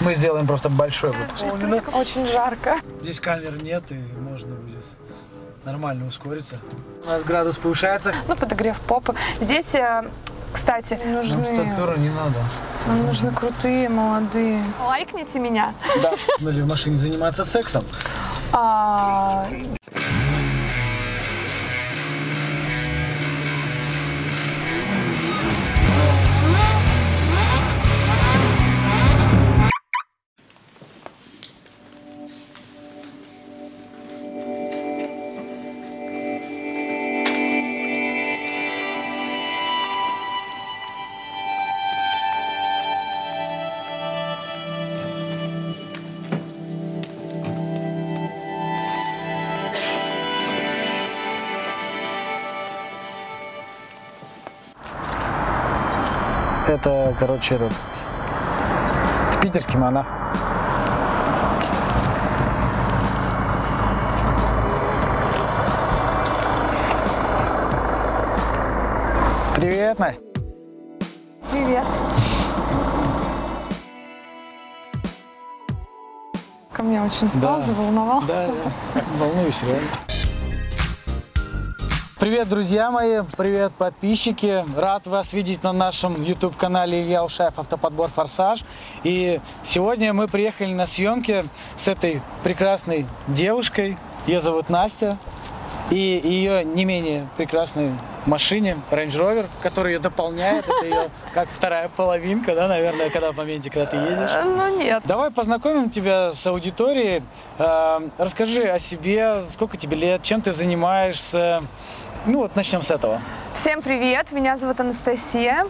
Мы сделаем просто большой выпуск. Очень жарко. Здесь камер нет, и можно будет нормально ускориться. У нас градус повышается. Ну, подогрев попы. Здесь, э, кстати, Нам нужны, стопера не надо. нам нужны крутые, молодые. Лайкните меня. Да. Или в машине заниматься сексом. А, короче, этот питерский монах. Привет, Настя. привет. Ко мне очень встал, Да. заволновался. Да, я волнуюсь, реально. Привет, друзья мои, привет, подписчики. Рад вас видеть на нашем YouTube-канале Илья Ушаев Автоподбор Форсаж. И сегодня мы приехали на съемки с этой прекрасной девушкой. Ее зовут Настя. И ее не менее прекрасной машине Range Rover, который ее дополняет. Это ее как вторая половинка, да, наверное, когда в моменте, когда ты едешь. Э, Ну нет. Давай познакомим тебя с аудиторией. Э, Расскажи о себе, сколько тебе лет, чем ты занимаешься. Ну вот начнем с этого. Всем привет, меня зовут Анастасия.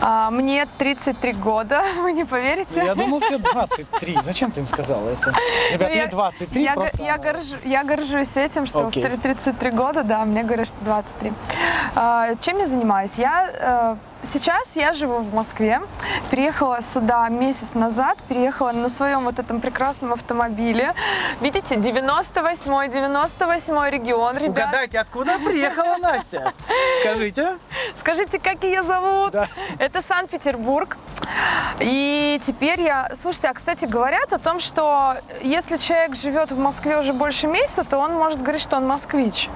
А, Мне 33 года, вы не поверите. Я думал, тебе 23. Зачем ты им сказала это? Ребят, Ну, мне я- 23 я, просто. я, горжу- я горжусь этим, что Окей. в три- 33 года, да, мне говорят, что 23. А, Чем я занимаюсь? Я э, сейчас я живу в Москве, переехала сюда месяц назад, переехала на своем вот этом прекрасном автомобиле. Видите, 98-й, 98-й регион, ребят. Угадайте, откуда приехала Настя? Скажите. Скажите, как ее зовут? Да. Это Санкт-Петербург. И теперь я... Слушайте, а, кстати, говорят о том, что если человек живет в Москве уже больше месяца, то он может говорить, что он москвич.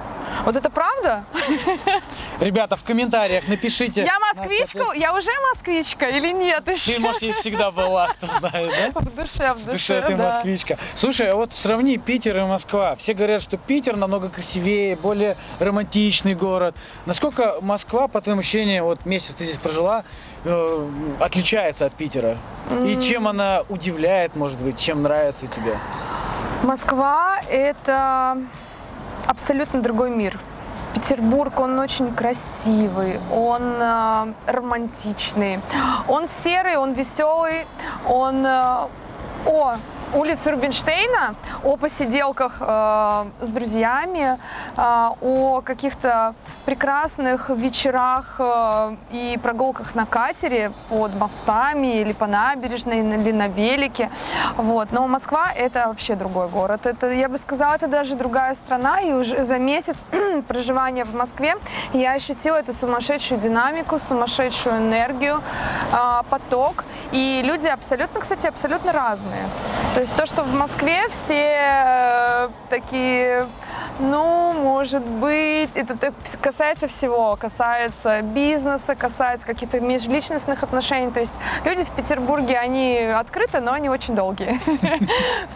Вот это правда? Ребята, в комментариях напишите. Я Настя, москвичка? Я уже москвичка или нет еще? ты, может, и всегда была, кто знает, да? В душе, в В душе, душе ты да. москвичка. Слушай, а вот сравни Питер и Москва. Все говорят, что Питер намного красивее, более романтичный город. Насколько Москва, по твоим ощущениям, вот месяц ты здесь прожила, э, отличается от Питера? И чем она удивляет, может быть, чем нравится тебе? Москва – это абсолютно другой мир. Петербург, он очень красивый, он э, романтичный, он серый, он веселый, он э, о улице Рубинштейна, о посиделках э, с друзьями, э, о каких-то прекрасных вечерах э, и прогулках на катере под мостами или по набережной, или на велике. Вот. Но Москва это вообще другой город. Это, я бы сказала, это даже другая страна. И уже за месяц проживания в Москве я ощутила эту сумасшедшую динамику, сумасшедшую энергию, э, поток. И люди абсолютно, кстати, абсолютно разные. То есть то, что в Москве все э, такие ну, может быть, это так касается всего, касается бизнеса, касается каких-то межличностных отношений. То есть люди в Петербурге, они открыты, но они очень долгие.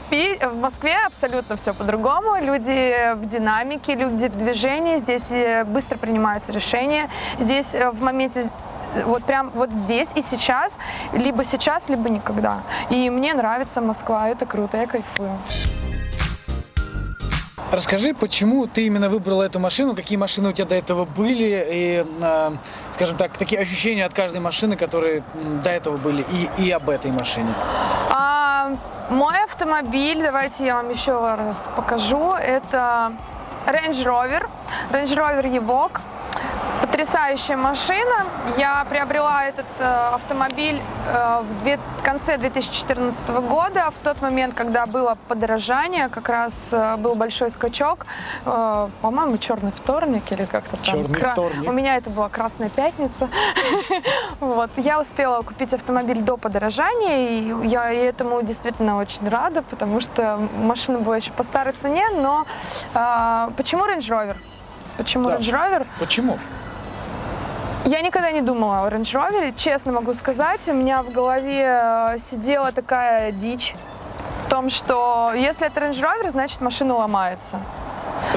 В Москве абсолютно все по-другому. Люди в динамике, люди в движении. Здесь э, быстро принимаются решения. Здесь э, в моменте вот прям вот здесь и сейчас, либо сейчас, либо никогда. И мне нравится Москва, это круто, я кайфую. Расскажи, почему ты именно выбрала эту машину, какие машины у тебя до этого были, и, э, скажем так, такие ощущения от каждой машины, которые до этого были, и, и об этой машине. А, мой автомобиль, давайте я вам еще раз покажу, это Range Rover, Range Rover Evoque. Потрясающая машина. Я приобрела этот э, автомобиль э, в две, конце 2014 года, в тот момент, когда было подорожание, как раз э, был большой скачок, э, по-моему, черный вторник или как-то там. Черный Кра- вторник. У меня это была красная пятница. Вот. Я успела купить автомобиль до подорожания, и я этому действительно очень рада, потому что машина была еще по старой цене, но э, почему Range Rover? Почему Да. Range Rover? Почему? Я никогда не думала о Range Rover, честно могу сказать. У меня в голове э, сидела такая дичь в том, что если это Range Rover, значит машина ломается.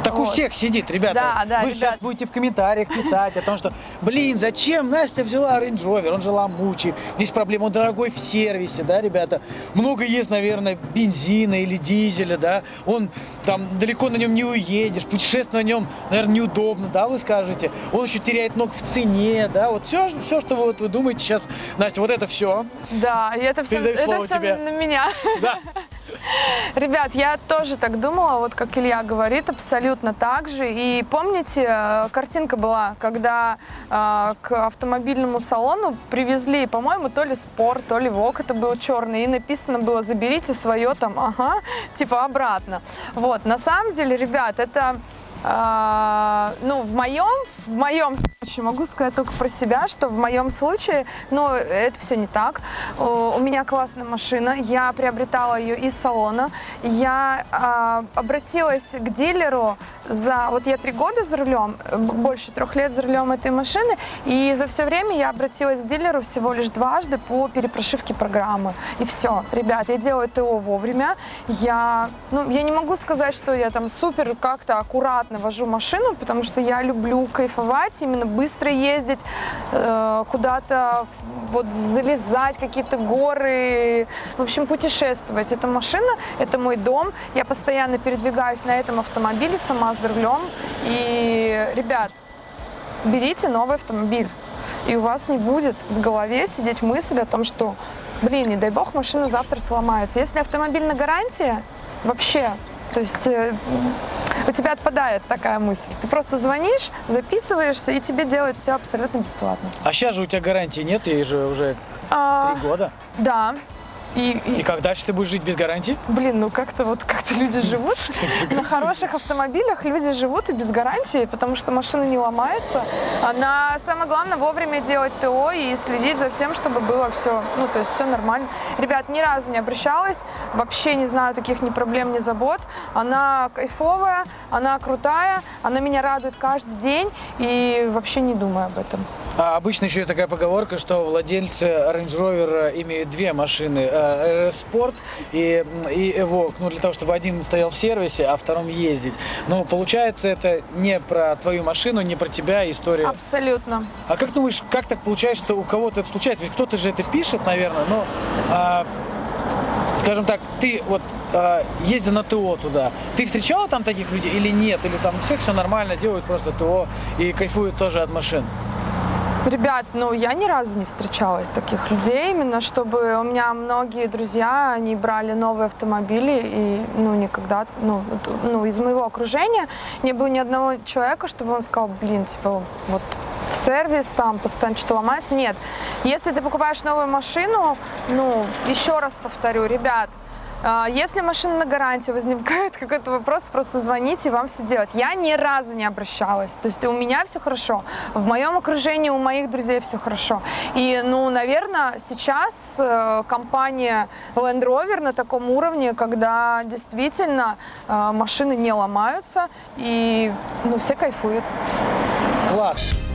Так у Вот. всех сидит, ребята. Да, да, Вы сейчас ребят. будете в комментариях писать о том, что, блин, зачем Настя взяла Range Rover, он же ломучий, есть проблема, он дорогой в сервисе, да, ребята. Много есть, наверное, бензина или дизеля, да, он там далеко на нем не уедешь, путешествовать на нем, наверное, неудобно, да, вы скажете. Он еще теряет много в цене, да, вот все, все что вы, вот, вы думаете сейчас, Настя, вот это все, Да, и это все, это все тебе. на меня. да. Ребят, я тоже так думала, вот как Илья говорит, абсолютно так же. И помните, э, картинка была, когда э, к автомобильному салону привезли, по-моему, то ли спор, то ли вок, это был черный, и написано было «заберите свое там, ага, типа обратно». Вот, на самом деле, ребят, это а, ну, в моем, в моем случае, могу сказать только про себя, что в моем случае, ну, это все не так. У меня классная машина, я приобретала ее из салона, я а, обратилась к дилеру за, вот я три года за рулем, больше трех лет за рулем этой машины, и за все время я обратилась к дилеру всего лишь дважды по перепрошивке программы. И все, ребят, я делаю ТО вовремя, я, ну, я не могу сказать, что я там супер как-то аккуратно вожу машину, потому что я люблю кайфовать, именно быстро ездить, э, куда-то вот залезать, какие-то горы, в общем, путешествовать. Эта машина, это мой дом, я постоянно передвигаюсь на этом автомобиле сама за рулем. И, ребят, берите новый автомобиль, и у вас не будет в голове сидеть мысль о том, что, блин, не дай бог, машина завтра сломается. Если автомобиль на гарантии, вообще, то есть э, у тебя отпадает такая мысль. Ты просто звонишь, записываешься, и тебе делают все абсолютно бесплатно. А сейчас же у тебя гарантии нет, ей же уже А, три года. да. И, и- И как дальше ты будешь жить без гарантии? блин, ну как-то вот как-то люди живут. На хороших автомобилях люди живут и без гарантии, потому что машина не ломается. Она, самое главное, вовремя делать ТО и следить за всем, чтобы было все, ну, то есть все нормально. Ребят, ни разу не обращалась, вообще не знаю таких ни проблем, ни забот. Она кайфовая, она крутая, она меня радует каждый день и вообще не думаю об этом. А обычно еще такая поговорка, что владельцы Range Rover имеют две машины, э, RS Sport и, и Evoque, ну для того, чтобы один стоял в сервисе, а втором ездить. Но получается это не про твою машину, не про тебя история. Абсолютно. А как думаешь, как так получается, что у кого-то это случается? Ведь кто-то же это пишет, наверное, но, а, скажем так, ты вот а, ездя на ТО туда, ты встречала там таких людей или нет? Или там у всех все нормально, делают просто ТО и кайфуют тоже от машин? Ребят, ну я ни разу не встречала таких людей, именно чтобы у меня многие друзья, они брали новые автомобили и ну никогда, ну, ну из моего окружения не было ни одного человека, чтобы он сказал, блин, типа вот в сервис там постоянно что-то ломается. Нет, если ты покупаешь новую машину, ну еще раз повторю, ребят, Если машина на гарантии, возникает какой-то вопрос, просто звоните, вам все делать. Я ни разу не обращалась. То есть у меня все хорошо. В моем окружении у моих друзей все хорошо. И, ну, наверное, сейчас э, компания Land Rover на таком уровне, когда действительно э, машины не ломаются, и, ну, все кайфуют. Класс.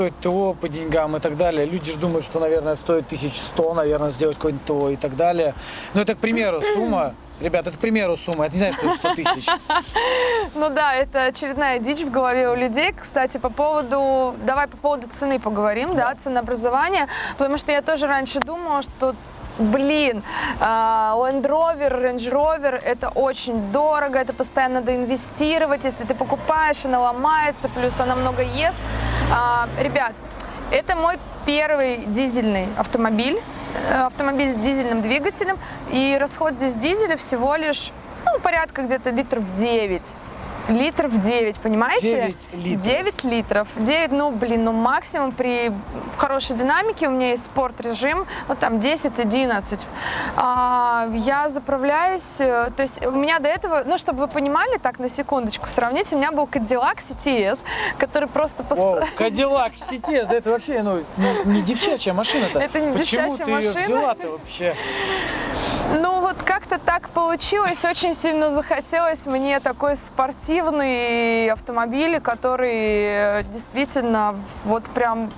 Стоит ТО по деньгам и так далее. Люди же думают, что, наверное, стоит 1100, наверное, сделать какое-нибудь ТО и так далее. Ну, это, к примеру, сумма. Ребят, это, к примеру, сумма. Это не значит, что это 100 тысяч. Ну да, это очередная дичь в голове у людей. Кстати, по поводу, давай по поводу цены поговорим, да, ценообразования, потому что я тоже раньше думала, что Блин, а, Land Rover, Range Rover, это очень дорого, это постоянно надо инвестировать, если ты покупаешь, она ломается, плюс она много ест. А, Ребят, это мой первый дизельный автомобиль, э, автомобиль с дизельным двигателем, и расход здесь дизеля всего лишь, ну, порядка где-то литров 9. Литров 9, понимаете? 9 литров. 9 литров. 9, ну, блин, ну, максимум при хорошей динамике, у меня есть спорт-режим, вот там 10-11. А, я заправляюсь, э, то есть у меня до этого, ну, чтобы вы понимали, так, на секундочку сравнить, у меня был Cadillac CTS, который просто... пост- Вау, Кадиллак CTS, да это вообще, ну, не, не девчачья машина-то. Это не Почему девчачья ты ее машина. взяла-то вообще? Ну вот как-то так получилось, очень сильно захотелось мне такой спортивный автомобиль, который э, действительно вот прям,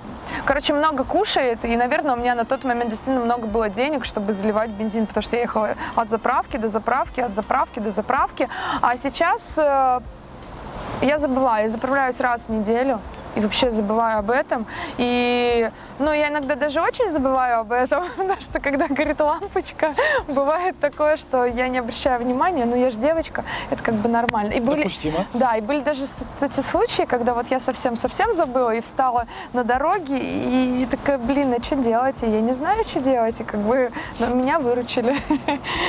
короче, много кушает, и, наверное, у меня на тот момент действительно много было денег, чтобы заливать бензин, потому что я ехала от заправки до заправки, от заправки до заправки, а сейчас э, я забываю, я заправляюсь раз в неделю. И вообще забываю об этом. И, ну, я иногда даже очень забываю об этом, потому что когда горит лампочка, бывает такое, что я не обращаю внимания, но я же девочка, это как бы нормально. И были, Допустимо. да, и были даже эти случаи, когда вот я совсем-совсем забыла и встала на дороге, и, такая, блин, а что делать? И я не знаю, что делать, и как бы ну, меня выручили.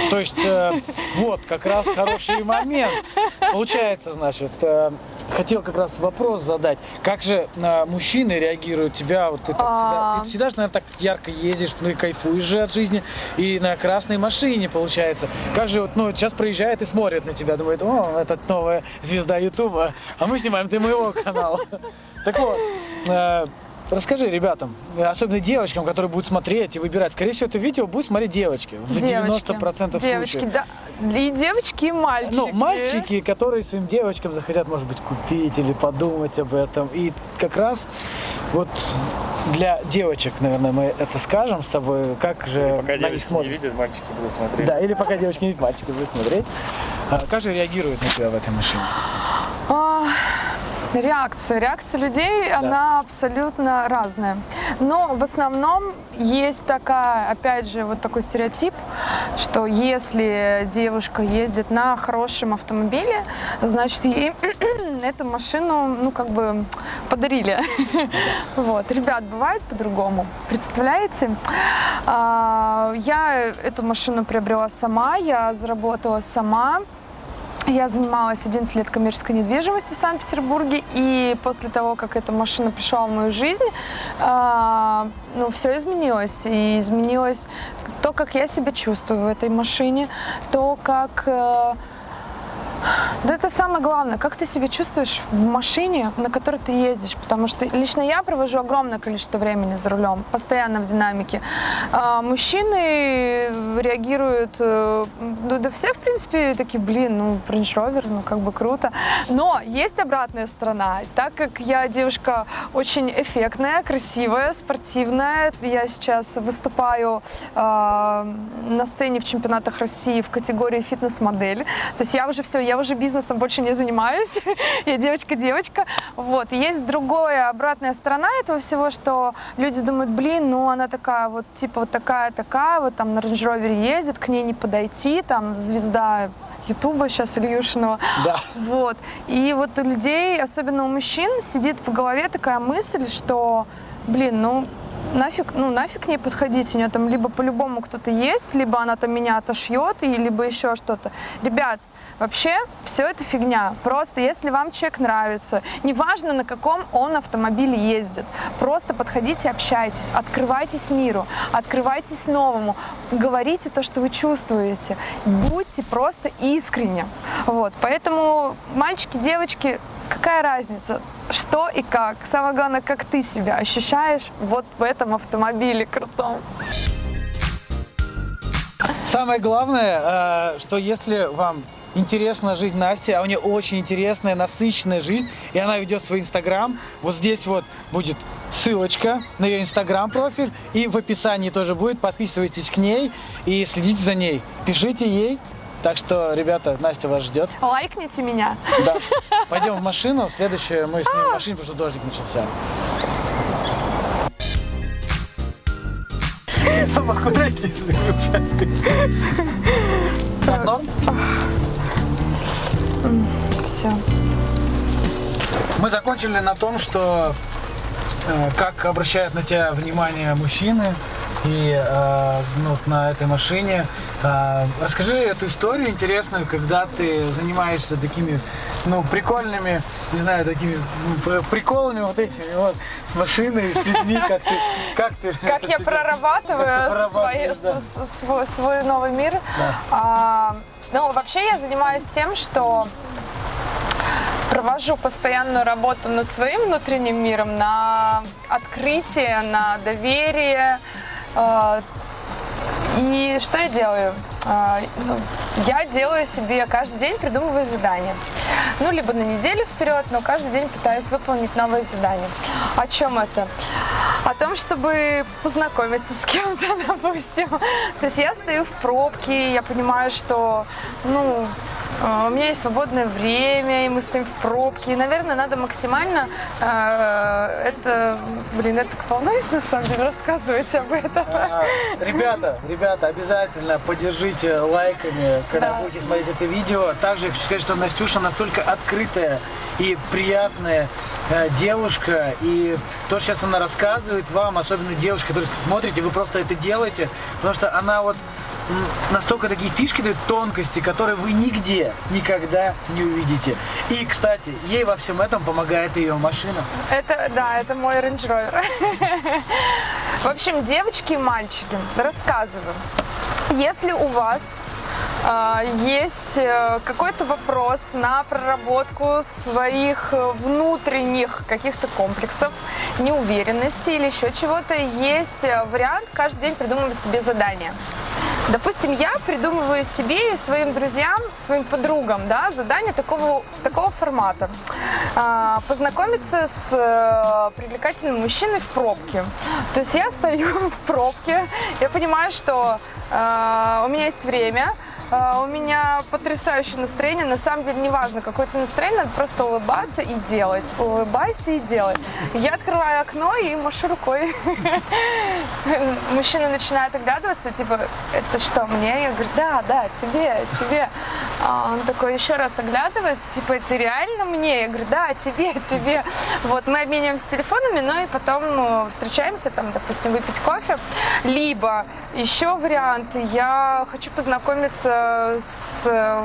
То есть, э, вот, как раз хороший момент. Получается, значит, э, хотел как раз вопрос задать. Как же э, мужчины реагируют тебя? Вот ты, так всегда, А. ты всегда же, наверное, так ярко ездишь, ну и кайфуешь же от жизни. И на красной машине, получается. Как же, вот, ну, сейчас проезжает и смотрит на тебя, думает, о, это новая звезда Ютуба, а мы снимаем для моего канала. Так вот, э, Расскажи ребятам, особенно девочкам, которые будут смотреть и выбирать. Скорее всего, это видео будут смотреть девочки. В Девочки. 90% Девочки, случаев. да. И девочки, и мальчики. Ну, мальчики, которые своим девочкам захотят, может быть, купить или подумать об этом. И как раз вот для девочек, наверное, мы это скажем с тобой, как же Пока на них девочки не смотрят. видят, мальчики будут смотреть. Да, или пока девочки не видят, мальчики будут смотреть. А как же реагируют на тебя в этой машине? Реакция. Реакция людей, она абсолютно разная. Но в основном есть такая, опять же, вот такой стереотип, что если девушка ездит на хорошем автомобиле, значит, ей эту машину, ну, как бы подарили. Вот. Ребят, бывает по-другому. Представляете? А, Я эту машину приобрела сама, я заработала сама. Я занималась 11 лет коммерческой недвижимостью в Санкт-Петербурге, и после того, как эта машина пришла в мою жизнь, а, ну, все изменилось. И изменилось то, как я себя чувствую в этой машине, то, как... э, да это самое главное, как ты себя чувствуешь в машине, на которой ты ездишь, потому что лично я провожу огромное количество времени за рулем, постоянно в динамике. А мужчины реагируют, ну, да все в принципе такие, блин, ну Range Rover, ну как бы круто. Но есть обратная сторона, так как я девушка очень эффектная, красивая, спортивная, я сейчас выступаю э, на сцене в чемпионатах России в категории фитнес-модель. То есть я уже все, я уже бизнесом больше не занимаюсь. я девочка-девочка. Вот. Есть другая, обратная сторона этого всего, что люди думают, блин, ну она такая вот, типа вот такая-такая, вот там на Range Rover ездит, к ней не подойти, там звезда Ютуба сейчас Ильюшиного. Да. Вот. И вот у людей, особенно у мужчин, сидит в голове такая мысль, что, блин, ну нафиг, ну нафиг к ней подходить, у нее там либо по-любому кто-то есть, либо она там меня отошьет, и либо еще что-то. Ребят, Вообще, все это фигня. Просто если вам человек нравится, неважно на каком он автомобиле ездит, просто подходите, общайтесь, открывайтесь миру, открывайтесь новому, говорите то, что вы чувствуете, будьте просто искренне. Вот. Поэтому, мальчики, девочки, какая разница, что и как. Самое главное, как ты себя ощущаешь вот в этом автомобиле крутом. Самое главное, э, что если вам интересна жизнь Насти, а у нее очень интересная, насыщенная жизнь, и она ведет свой инстаграм. Вот здесь вот будет ссылочка на ее инстаграм профиль, и в описании тоже будет. Подписывайтесь к ней и следите за ней. Пишите ей. Так что, ребята, Настя вас ждет. Лайкните меня. Да. Пойдем в машину. Следующее мы снимем в машине, потому что дождик начался. Там аккуратнее с моими Так, норм? Все. Мы закончили на том, что э, как обращают на тебя внимание мужчины и э, ну, вот на этой машине. Э, расскажи эту историю интересную, когда ты занимаешься такими, ну, прикольными, не знаю, такими ну, приколами вот этими вот с машиной, с людьми, как ты, как ты, Как я прорабатываю, как ты прорабатываешь, свои- да. с- с- свой, свой новый мир. Да. А, ну, вообще я занимаюсь тем, что провожу постоянную работу над своим внутренним миром, на открытие, на доверие. А, И что я делаю? А, ну, Я делаю себе каждый день, придумываю задания. Ну, либо на неделю вперед, но каждый день пытаюсь выполнить новые задания. О чем это? О том, чтобы познакомиться с кем-то, допустим. То есть я стою в пробке, я понимаю, что, ну, у меня есть свободное время, и мы стоим в пробке. И, наверное, надо максимально э, это, блин, я так волнуюсь, на самом деле, рассказывать об этом. А, Ребята, ребята, обязательно поддержите лайками, когда Да. будете смотреть это видео. Также я хочу сказать, что Настюша настолько открытая и приятная э, девушка. И то, что сейчас она рассказывает вам, особенно девушки, которые смотрите, вы просто это делаете, потому что она вот настолько такие фишки дает, тонкости, которые вы нигде никогда не увидите. И, кстати, ей во всем этом помогает ее машина. Это, да, это мой Range Rover. В общем, девочки и мальчики, рассказываю. Если у вас а, есть э, какой-то вопрос на проработку своих внутренних каких-то комплексов, неуверенности или еще чего-то, есть э, вариант каждый день придумывать себе задание. Допустим, я придумываю себе и своим друзьям, своим подругам, да, задание такого, такого формата. А, познакомиться с э, привлекательным мужчиной в пробке. То есть я стою в пробке, я понимаю, что э, у меня есть время, э, у меня потрясающее настроение. На самом деле, неважно, какое у тебя настроение, надо просто улыбаться и делать. Улыбайся и делай. Я открываю окно и машу рукой. Мужчина начинает оглядываться, типа, это что, мне? Я говорю, да, да, тебе, тебе. А он такой еще раз оглядывается, типа, это реально мне? Я говорю, да, тебе, тебе. Вот, мы обмениваемся телефонами, ну и потом ну, встречаемся, там, допустим, выпить кофе. Либо еще вариант, я хочу познакомиться с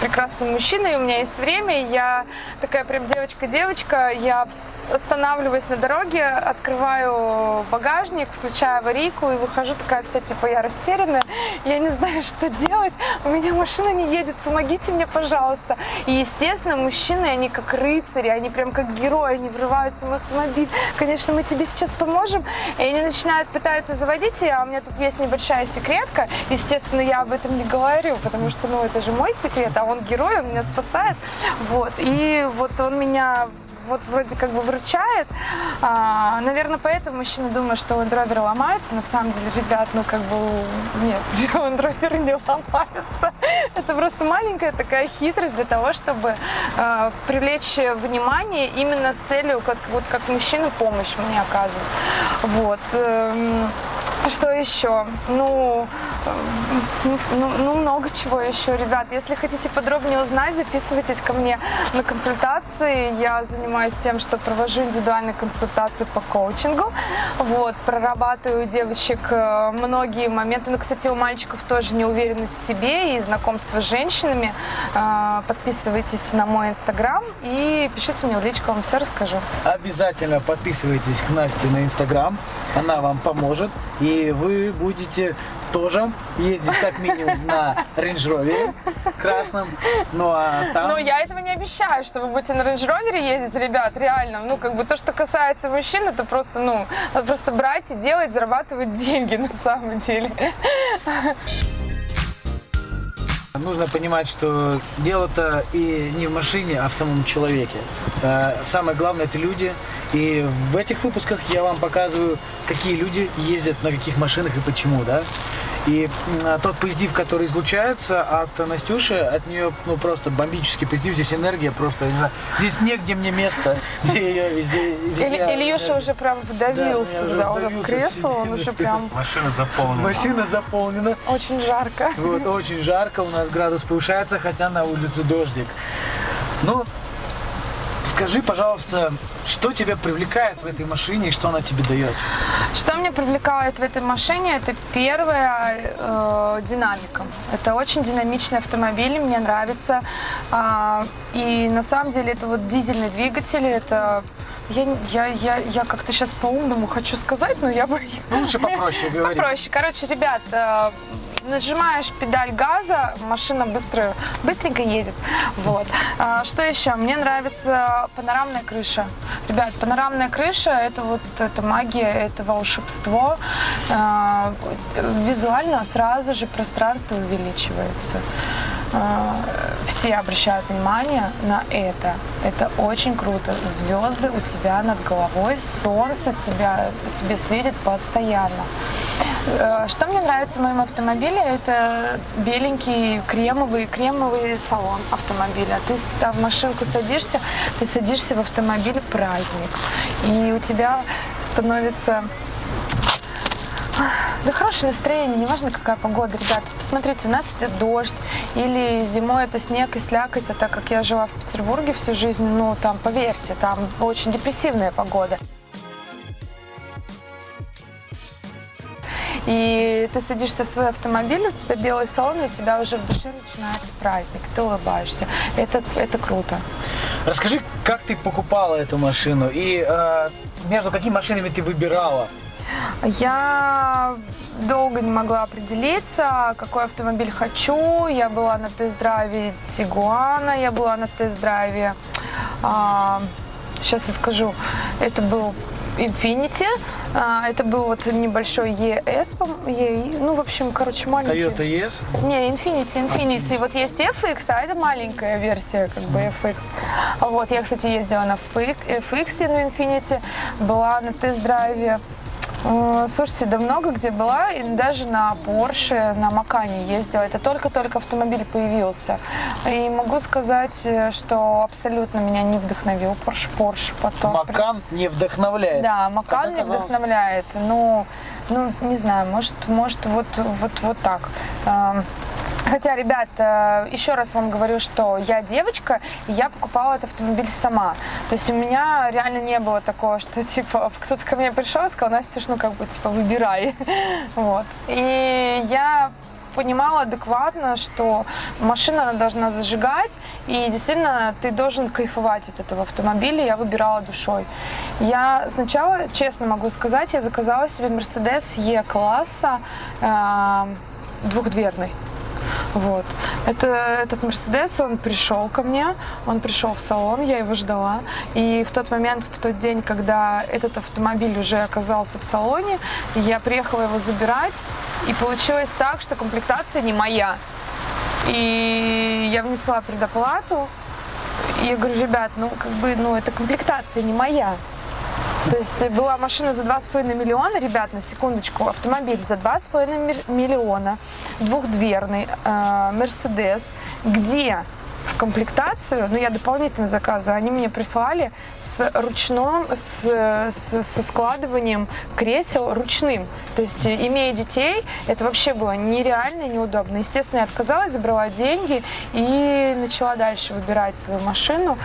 прекрасным мужчиной, у меня есть время, я такая прям девочка-девочка, я останавливаюсь на дороге, открываю багажник, включаю аварийку и выхожу такая вся, типа, я растерянная, я не знаю, что делать, у меня машина не едет, помогите мне, пожалуйста. И, естественно, мужчины, они как рыцари, они прям как герои, они врываются в мой автомобиль, конечно, мы тебе сейчас поможем, и они начинают, пытаются заводить, а у меня тут есть небольшая секретка, естественно, я об этом не говорю, потому что, ну, это же мой секрет, а он герой, он меня спасает, вот, и вот он меня вот вроде как бы выручает. А, наверное, поэтому мужчина думает, что Rover ломается. На самом деле, ребят, ну как бы нет, Rover не ломается. Это просто маленькая такая хитрость для того, чтобы а, привлечь внимание именно с целью, как, вот как мужчина помощь мне оказывает. Вот. эм, что еще? Ну, ну, ну, ну, много чего еще, ребят. Если хотите подробнее узнать, записывайтесь ко мне на консультации. Я занимаюсь тем, что провожу индивидуальные консультации по коучингу. Вот, прорабатываю у девочек э, многие моменты. Ну, кстати, у мальчиков тоже неуверенность в себе и знакомство с женщинами. Э, Подписывайтесь на мой инстаграм и пишите мне в личку, вам все расскажу. Обязательно подписывайтесь к Насте на Инстаграм. Она вам поможет. И вы будете тоже ездить как минимум на Range Rover красном. Ну а там... Ну, я этого не обещаю, что вы будете на Range Rover ездить, ребят, реально. Ну, как бы то, что касается мужчин, это просто, ну, надо просто брать и делать, зарабатывать деньги на самом деле. Нужно понимать, что дело-то и не в машине, а в самом человеке. Э, Самое главное это люди. И в этих выпусках я вам показываю, какие люди ездят на каких машинах и почему, да. И м, тот позитив, который излучается от Настюши, от нее ну просто бомбический позитив. Здесь энергия просто, я не знаю, здесь негде мне место, где ее везде. везде Или, Ильюша уже прям вдавился, Да, я уже да, уже в вдавился кресло, он уже прям Машина заполнена. Машина заполнена. очень жарко. Вот, очень жарко, у нас градус повышается, хотя на улице дождик. Ну, скажи, пожалуйста, что тебя привлекает в этой машине и что она тебе дает? Что меня привлекает в этой машине, это первая э, динамика. Это очень динамичный автомобиль, мне нравится. А, и на самом деле это вот дизельный двигатель, это я, я, я, я как-то сейчас по-умному хочу сказать, но я бы Ну, лучше попроще говори. Попроще. Короче, ребят, э, нажимаешь педаль газа, машина быстро, быстренько едет. Вот. А, Что еще? Мне нравится панорамная крыша. Ребят, панорамная крыша это вот это магия, это волшебство. А, Визуально сразу же пространство увеличивается. А, Все обращают внимание на это. Это очень круто. Звезды у тебя над головой, солнце тебя, тебе светит постоянно. Э, Что мне нравится в моем автомобиле, это беленький кремовый, кремовый салон автомобиля. Ты сюда в машинку садишься, ты садишься в автомобиль праздник. И у тебя становится да хорошее настроение, неважно какая погода, ребят. Посмотрите, у нас идет дождь, или зимой это снег и слякоть, а так как я жила в Петербурге всю жизнь, ну там, поверьте, там очень депрессивная погода. И ты садишься в свой автомобиль, у тебя белый салон, и у тебя уже в душе начинается праздник, ты улыбаешься. Это, это круто. Расскажи, как ты покупала эту машину и э, между какими машинами ты выбирала? Я долго не могла определиться, какой автомобиль хочу. Я была на тест-драйве Тигуана, я была на тест-драйве, а, сейчас я скажу, это был Infinity, а, это был вот небольшой ES, E- ну, в общем, короче, маленький. Toyota ES? Не, Infinity, Infinity. Вот есть FX, а это маленькая версия, как бы FX. Вот, я, кстати, ездила на FX, FX на Infinity, была на тест-драйве. Э, Слушайте, да много где была, и даже на Porsche, на Макане ездила. Это только-только автомобиль появился. И могу сказать, э, что абсолютно меня не вдохновил Porsche. Porsche потом. Макан не вдохновляет. Да, Макан не вдохновляет. Ну, ну, не знаю, может, может вот, вот, вот так. Хотя, ребят, э, еще раз вам говорю, что я девочка, и я покупала этот автомобиль сама. То есть у меня реально не было такого, что, типа, кто-то ко мне пришел и сказал, Настюш, ну, как бы, типа, выбирай. Вот. И я понимала адекватно, что машина должна зажигать, и действительно ты должен кайфовать от этого автомобиля. Я выбирала душой. Я сначала, честно могу сказать, я заказала себе Mercedes E-класса э, двухдверный. Вот. Это, этот Мерседес, он пришел ко мне, он пришел в салон, я его ждала. И в тот момент, в тот день, когда этот автомобиль уже оказался в салоне, я приехала его забирать, и получилось так, что комплектация не моя. И я внесла предоплату, и я говорю, ребят, ну как бы, ну это комплектация не моя. То есть была машина за 2,5 миллиона, ребят, на секундочку, автомобиль за 2,5 мир- миллиона, двухдверный, э, Мерседес, где в комплектацию, ну я дополнительно заказы, они мне прислали с ручным, с, с- со складыванием кресел ручным. То есть, э, имея детей, это вообще было нереально, неудобно. Естественно, я отказалась, забрала деньги и начала дальше выбирать свою машину.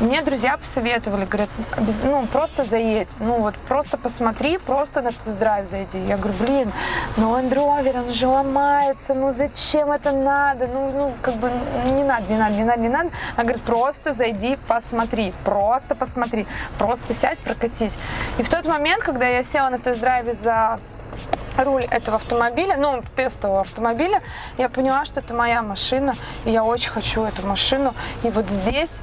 Мне друзья посоветовали, говорят, «Обяз- ну просто заедь, ну вот просто посмотри, просто на тест-драйв зайди. Я говорю, блин, ну Land Rover, он же ломается, ну зачем это надо, ну, ну как бы не надо, не надо, не надо, не надо. Она говорит, просто зайди, посмотри, просто посмотри, просто сядь, прокатись. И в тот момент, когда я села на тест-драйве за руль этого автомобиля, ну, тестового автомобиля, я поняла, что это моя машина, и я очень хочу эту машину. И вот здесь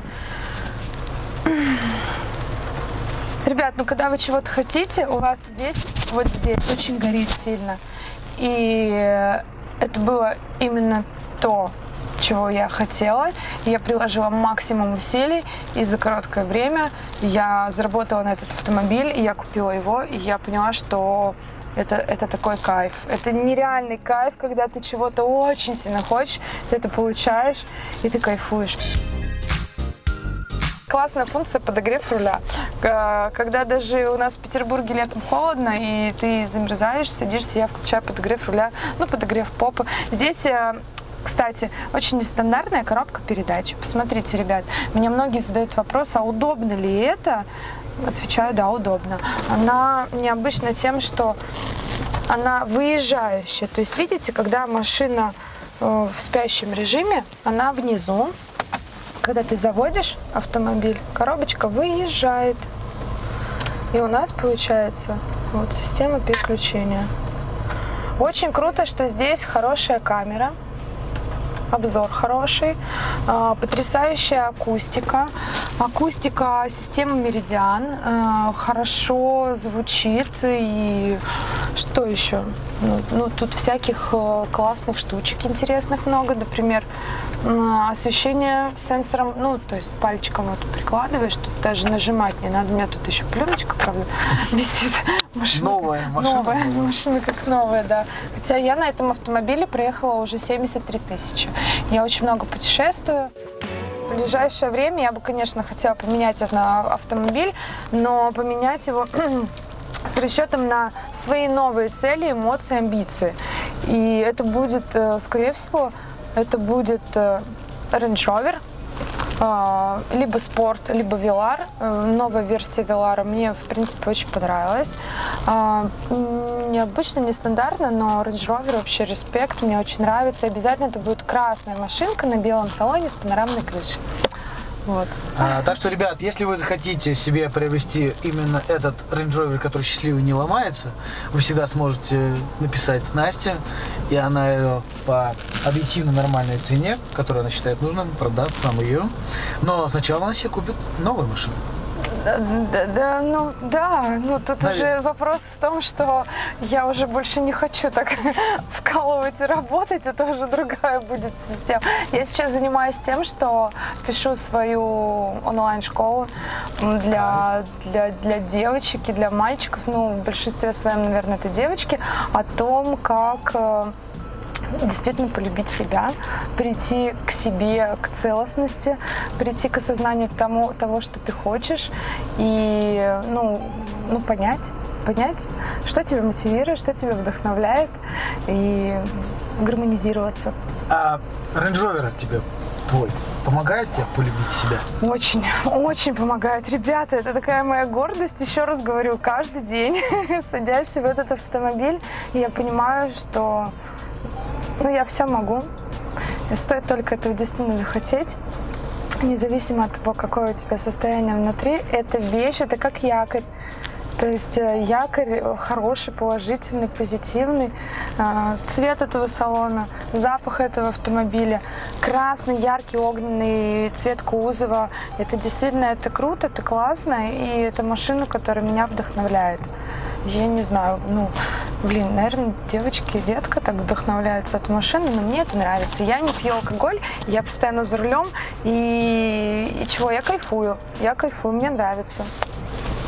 Ребят, ну когда вы чего-то хотите, у вас здесь, вот здесь, очень горит сильно. И это было именно то, чего я хотела. Я приложила максимум усилий, и за короткое время я заработала на этот автомобиль, и я купила его, и я поняла, что это, это такой кайф. Это нереальный кайф, когда ты чего-то очень сильно хочешь, ты это получаешь, и ты кайфуешь. Классная функция подогрев руля. К- Когда даже у нас в Петербурге летом холодно, и ты замерзаешь, садишься, я включаю подогрев руля, ну, подогрев попы. Здесь э, кстати, очень нестандартная коробка передач. Посмотрите, ребят, меня многие задают вопрос, а удобно ли это? Отвечаю, да, удобно. Она необычна тем, что она выезжающая. То есть, видите, когда машина э, в спящем режиме, она внизу. Когда ты заводишь автомобиль, коробочка выезжает. И у нас получается вот система переключения. Очень круто, что здесь хорошая камера, обзор хороший, а, потрясающая акустика. Акустика системы Меридиан а, хорошо звучит и что еще? Ну, тут всяких э, классных штучек интересных много, например, освещение сенсором, ну, то есть пальчиком вот прикладываешь, тут даже нажимать не надо, у меня тут еще пленочка, правда, висит. Машина Новая машина Новая, новая. машина как новая, да. Хотя я на этом автомобиле проехала уже 73 тысячи. Я очень много путешествую. В ближайшее время я бы, конечно, хотела поменять этот автомобиль, но поменять его с расчетом на свои новые цели, эмоции, амбиции. И это будет, э, скорее всего, это будет э, Range Rover, а, либо спорт, либо Velar. Э, Новая версия Velar мне, в принципе, очень понравилась. А, Необычно, нестандартно, но Range Rover вообще респект, мне очень нравится. Обязательно это будет красная машинка на белом салоне с панорамной крышей. Вот. А, так что, ребят, если вы захотите себе приобрести именно этот Range Rover, который счастливый не ломается, вы всегда сможете написать Насте, и она ее по объективно нормальной цене, которую она считает нужным, продаст вам ее. Но сначала она себе купит новую машину. Да, да, ну да, ну тут Наверное. уже вопрос в том, что я уже больше не хочу так вкалывать и работать, это уже другая будет система. Я сейчас занимаюсь тем, что пишу свою онлайн-школу для, для, для девочек и для мальчиков, ну, в большинстве своем, наверное, это девочки, о том, как э, действительно полюбить себя, прийти к себе, к целостности, прийти к осознанию тому, того, что ты хочешь, и ну, ну, понять, понять, что тебя мотивирует, что тебя вдохновляет, и гармонизироваться. А Range Rover тебе твой помогает тебе полюбить себя? Очень, очень помогает. Ребята, это такая моя гордость. Еще раз говорю, каждый день, садясь в этот автомобиль, я понимаю, что ну, я все могу. Стоит только этого действительно захотеть. Независимо от того, какое у тебя состояние внутри, это вещь, это как якорь. То есть э, якорь хороший, положительный, позитивный. Э, Цвет этого салона, запах этого автомобиля, красный, яркий, огненный цвет кузова. Это действительно это круто, это классно, и это машина, которая меня вдохновляет. Я не знаю, ну, блин, наверное, девочки редко так вдохновляются от машины, но мне это нравится. Я не пью алкоголь, я постоянно за рулем, и, и чего, я кайфую, я кайфую, мне нравится.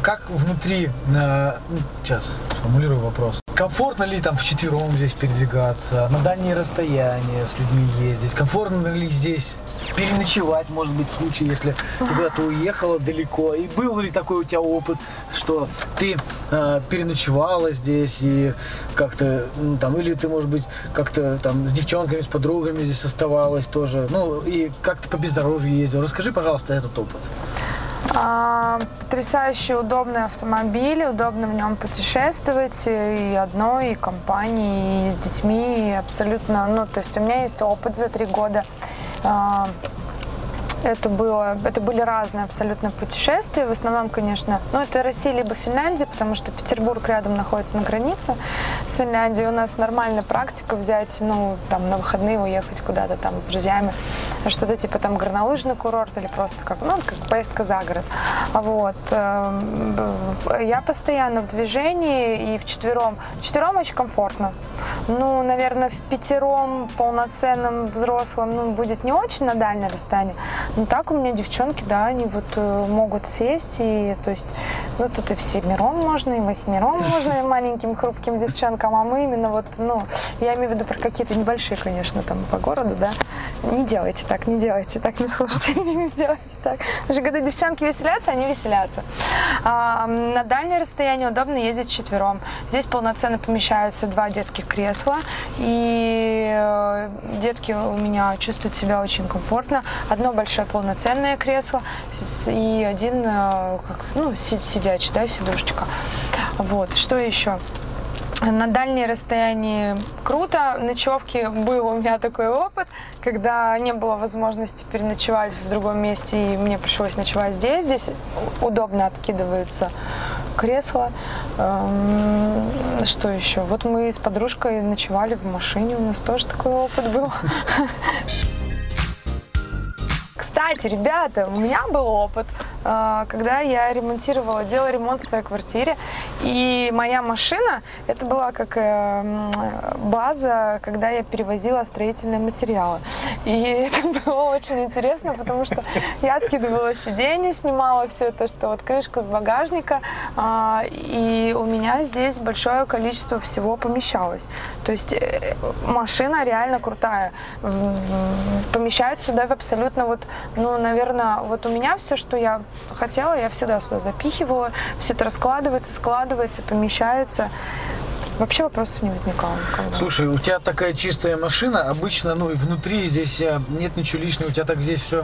Как внутри, э, ну, сейчас сформулирую вопрос. Комфортно ли там вчетвером здесь передвигаться, на дальние расстояния с людьми ездить? Комфортно ли здесь переночевать, может быть, в случае, если ты куда-то уехала далеко? И был ли такой у тебя опыт, что ты э, переночевала здесь и как-то, ну, там, или ты, может быть, как-то там с девчонками, с подругами здесь оставалась тоже, ну, и как-то по бездорожью ездил? Расскажи, пожалуйста, этот опыт. А, потрясающий удобный автомобиль, удобно в нем путешествовать и одной, и компанией, и с детьми, и абсолютно, ну, то есть у меня есть опыт за три года. Это, было, это были разные абсолютно путешествия. В основном, конечно, ну, это Россия либо Финляндия, потому что Петербург рядом находится на границе с Финляндией. У нас нормальная практика взять, ну, там, на выходные уехать куда-то там с друзьями что-то типа там горнолыжный курорт или просто как, ну, как поездка за город. Вот. Эм, Я постоянно в движении и в четвером. В четвером очень комфортно. Ну, наверное, в пятером полноценным взрослым ну, будет не очень на дальнее расстояние. Но так у меня девчонки, да, они вот э, могут сесть и, то есть, ну, тут и в семером можно, и восьмером можно, и маленьким хрупким девчонкам, а мы именно вот, ну, я имею в виду про какие-то небольшие, конечно, там по городу, да. Не делайте так, не делайте так, не слушайте, не делайте так. Потому что когда девчонки веселятся, они веселятся. А, на дальнее расстояние удобно ездить четвером. Здесь полноценно помещаются два детских кресла, и э, детки у меня чувствуют себя очень комфортно. Одно большое полноценное кресло и один, э, как, ну, си- сидячий, да, сидушечка. Вот, что еще? На дальние расстояния круто. Ночевки был у меня такой опыт, когда не было возможности переночевать в другом месте, и мне пришлось ночевать здесь. Здесь удобно откидываются кресла. Эм, Что еще? Вот мы с подружкой ночевали в машине, у нас тоже такой опыт был. Кстати, ребята, у меня был опыт, э, когда я ремонтировала, делала ремонт в своей квартире, и моя машина, это была как э, база, когда я перевозила строительные материалы. И это было очень интересно, потому что я откидывала сиденье, снимала все это, что вот крышку с багажника, а, и у меня здесь большое количество всего помещалось. То есть э, машина реально крутая. Помещают сюда в абсолютно вот, ну, наверное, вот у меня все, что я хотела, я всегда сюда запихивала. Все это раскладывается, складывается, помещается. Вообще вопросов не возникало никогда. Слушай, у тебя такая чистая машина, обычно, ну и внутри здесь э, нет ничего лишнего, у тебя так здесь все,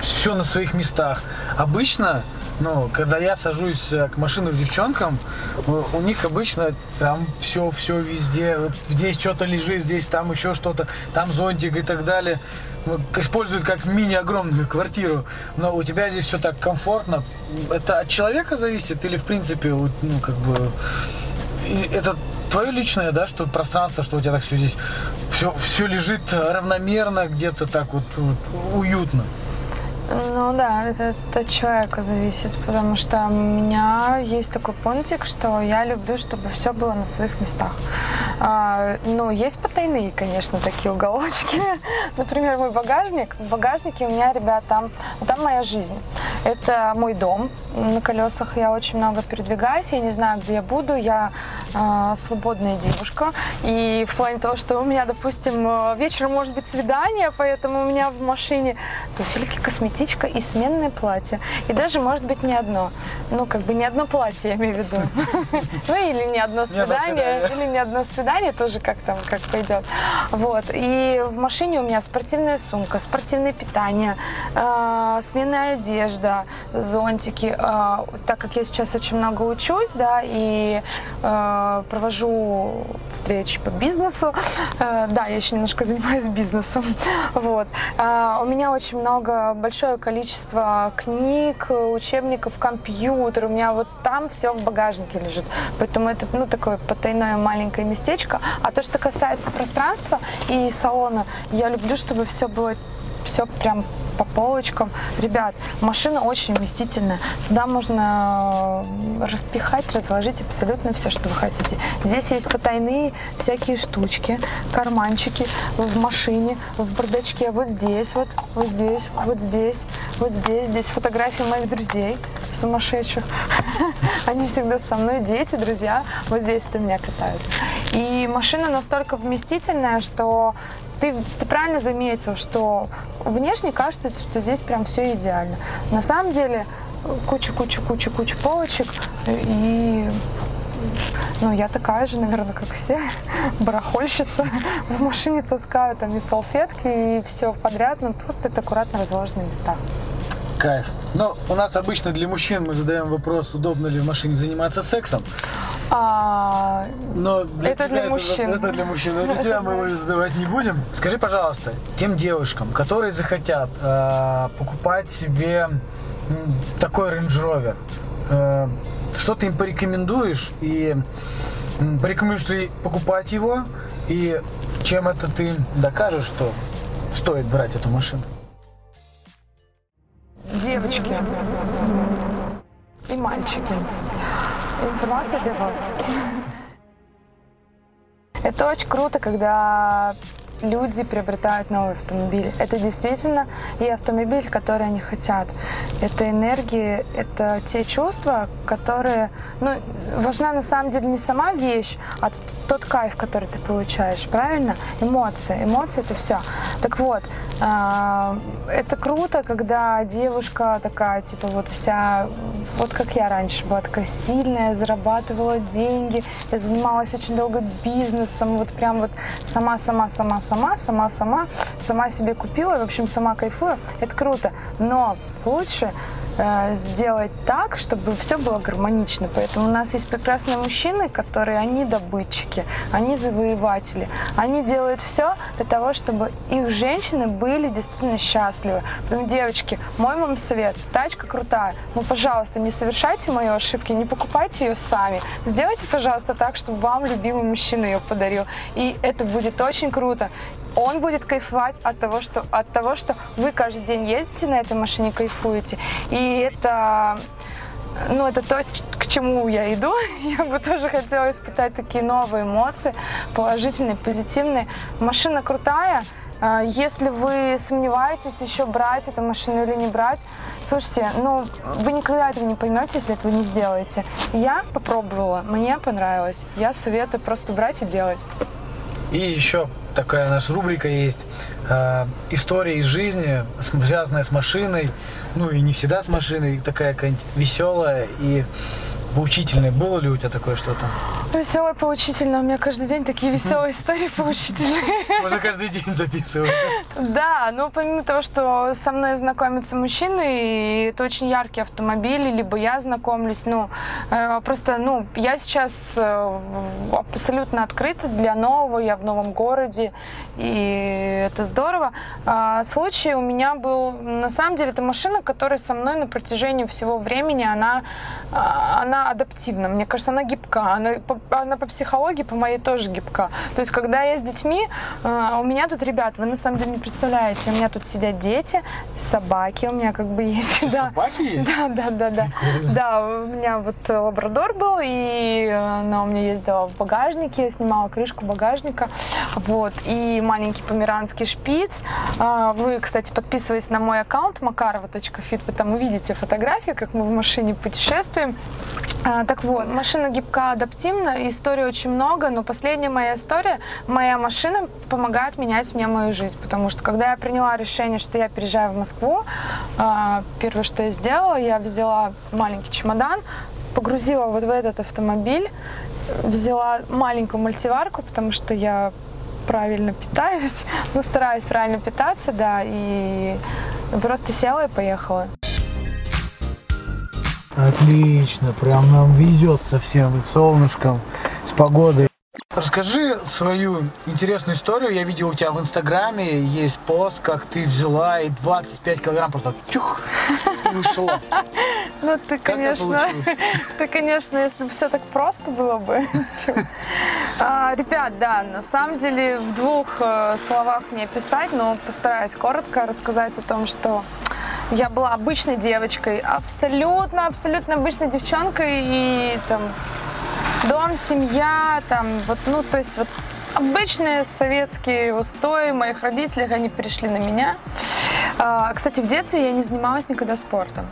все на своих местах. Обычно, ну, когда я сажусь э, к машинам к девчонкам, у них обычно там все, все везде, вот здесь что-то лежит, здесь там еще что-то, там зонтик и так далее. Ну, Используют как мини-огромную квартиру, но у тебя здесь все так комфортно. Это от человека зависит или в принципе, ну, как бы, это твое личное, да, что пространство, что у тебя так все здесь, все, все лежит равномерно, где-то так вот, вот уютно. Ну да, это от человека зависит, потому что у меня есть такой пунктик, что я люблю, чтобы все было на своих местах. А, ну, есть потайные, конечно, такие уголочки. Например, мой багажник. В багажнике у меня, ребят, там, там моя жизнь. Это мой дом на колесах. Я очень много передвигаюсь, я не знаю, где я буду. Я а, свободная девушка. И в плане того, что у меня, допустим, вечером может быть свидание, поэтому у меня в машине туфельки, косметичка и сменное платье. И даже, может быть, не одно. Ну, как бы не одно платье, я имею в виду. Ну, или не одно свидание, или не одно свидание, тоже как там, как пойдет. Вот. И в машине у меня спортивная сумка, спортивное питание, э, сменная одежда, зонтики. Э, так как я сейчас очень много учусь, да, и э, провожу встречи по бизнесу, да, я еще немножко занимаюсь бизнесом, вот. У меня очень много, большое количество книг, учебников, компьютер, у меня вот там все в багажнике лежит, поэтому это, ну, такое потайное маленькое местечко. А то, что касается пространства и салона, я люблю, чтобы все было все прям по полочкам. Ребят, машина очень вместительная. Сюда можно э, распихать, разложить абсолютно все, что вы хотите. Здесь есть потайные всякие штучки, карманчики в машине, в бардачке. Вот здесь, вот, вот здесь, вот здесь, вот здесь. Здесь фотографии моих друзей сумасшедших. Они всегда со мной, дети, друзья. Вот здесь у меня катаются. И машина настолько вместительная, что ты, ты правильно заметил, что внешне кажется, что здесь прям все идеально. На самом деле куча-куча-куча-куча полочек и ну, я такая же, наверное, как все, барахольщица. В машине таскаю там и салфетки, и все подряд, но просто это аккуратно разложенные места. Кайф. Ну, у нас обычно для мужчин мы задаем вопрос, удобно ли в машине заниматься сексом. А, Но для Это тебя для мужчин. Это, для мужчин. Но для тебя мы его задавать не будем. Скажи, пожалуйста, тем девушкам, которые захотят э, покупать себе такой Range Rover, э, что ты им порекомендуешь и м, порекомендуешь ли покупать его и чем это ты докажешь, что стоит брать эту машину? Девочки и мальчики. Информация для вас. Это очень круто, когда люди приобретают новый автомобиль. Это действительно и автомобиль, который они хотят. Это энергии, это те чувства, которые... Ну, важна на самом деле не сама вещь, а тот, тот кайф, который ты получаешь, правильно? Эмоции. Эмоции — это все. Так вот, а, это круто, когда девушка такая, типа, вот вся... Вот как я раньше была такая сильная, зарабатывала деньги, я занималась очень долго бизнесом, вот прям вот сама-сама-сама сама, сама-сама, сама себе купила, в общем, сама кайфую. Это круто. Но лучше сделать так, чтобы все было гармонично. Поэтому у нас есть прекрасные мужчины, которые, они добытчики, они завоеватели. Они делают все для того, чтобы их женщины были действительно счастливы. Поэтому, девочки, мой вам совет, тачка крутая, ну, пожалуйста, не совершайте мои ошибки, не покупайте ее сами. Сделайте, пожалуйста, так, чтобы вам любимый мужчина ее подарил. И это будет очень круто он будет кайфовать от того, что, от того, что вы каждый день ездите на этой машине, кайфуете. И это, ну, это то, к чему я иду. Я бы тоже хотела испытать такие новые эмоции, положительные, позитивные. Машина крутая. А, Если вы сомневаетесь еще брать эту машину или не брать, слушайте, ну вы никогда этого не поймете, если этого не сделаете. Я попробовала, мне понравилось. Я советую просто брать и делать. И еще такая наша рубрика есть. э, история из жизни, связанная с машиной. Ну и не всегда с машиной. Такая какая-нибудь веселая и поучительная. Было ли у тебя такое что-то? Веселая, поучительная. У меня каждый день такие веселые истории поучительные. Можно каждый день записывать. Да, ну помимо того, что со мной знакомятся мужчины, и это очень яркие автомобили, либо я знакомлюсь, ну, э, просто, ну, я сейчас э, абсолютно открыта для нового, я в новом городе, и это здорово. А, случай у меня был, на самом деле, это машина, которая со мной на протяжении всего времени, она, а, она адаптивна, мне кажется, она гибка, она она по психологии, по моей тоже гибка. То есть, когда я с детьми, а, у меня тут, ребят, вы на самом деле не представляете, у меня тут сидят дети, собаки у меня как бы есть. Да. собаки есть? Да, да, да, да. Да, у меня вот э, лабрадор был, и э, она у меня ездила в багажнике, я снимала крышку багажника, вот, и маленький померанский шпиц. А, Вы, кстати, подписываясь на мой аккаунт makarova.fit, вы там увидите фотографии, как мы в машине путешествуем. А, Так вот, машина гибка, адаптивна, историй очень много, но последняя моя история, моя машина помогает менять мне мою жизнь, потому что когда я приняла решение, что я переезжаю в Москву, а, первое, что я сделала, я взяла маленький чемодан, погрузила вот в этот автомобиль, взяла маленькую мультиварку, потому что я правильно питаюсь, ну, стараюсь правильно питаться, да, и просто села и поехала. Отлично, прям нам везет совсем и с солнышком, с погодой. Расскажи свою интересную историю. Я видел у тебя в Инстаграме есть пост, как ты взяла и 25 килограмм просто чух и ушла. Ну, ты, конечно, ты, конечно, если бы все так просто было бы. А, Ребят, да, на самом деле в двух э, словах не описать, но постараюсь коротко рассказать о том, что я была обычной девочкой, абсолютно, абсолютно обычной девчонкой, и там дом, семья, там, вот, ну, то есть вот обычные советские устои моих родителей, они перешли на меня. А, Кстати, в детстве я не занималась никогда спортом.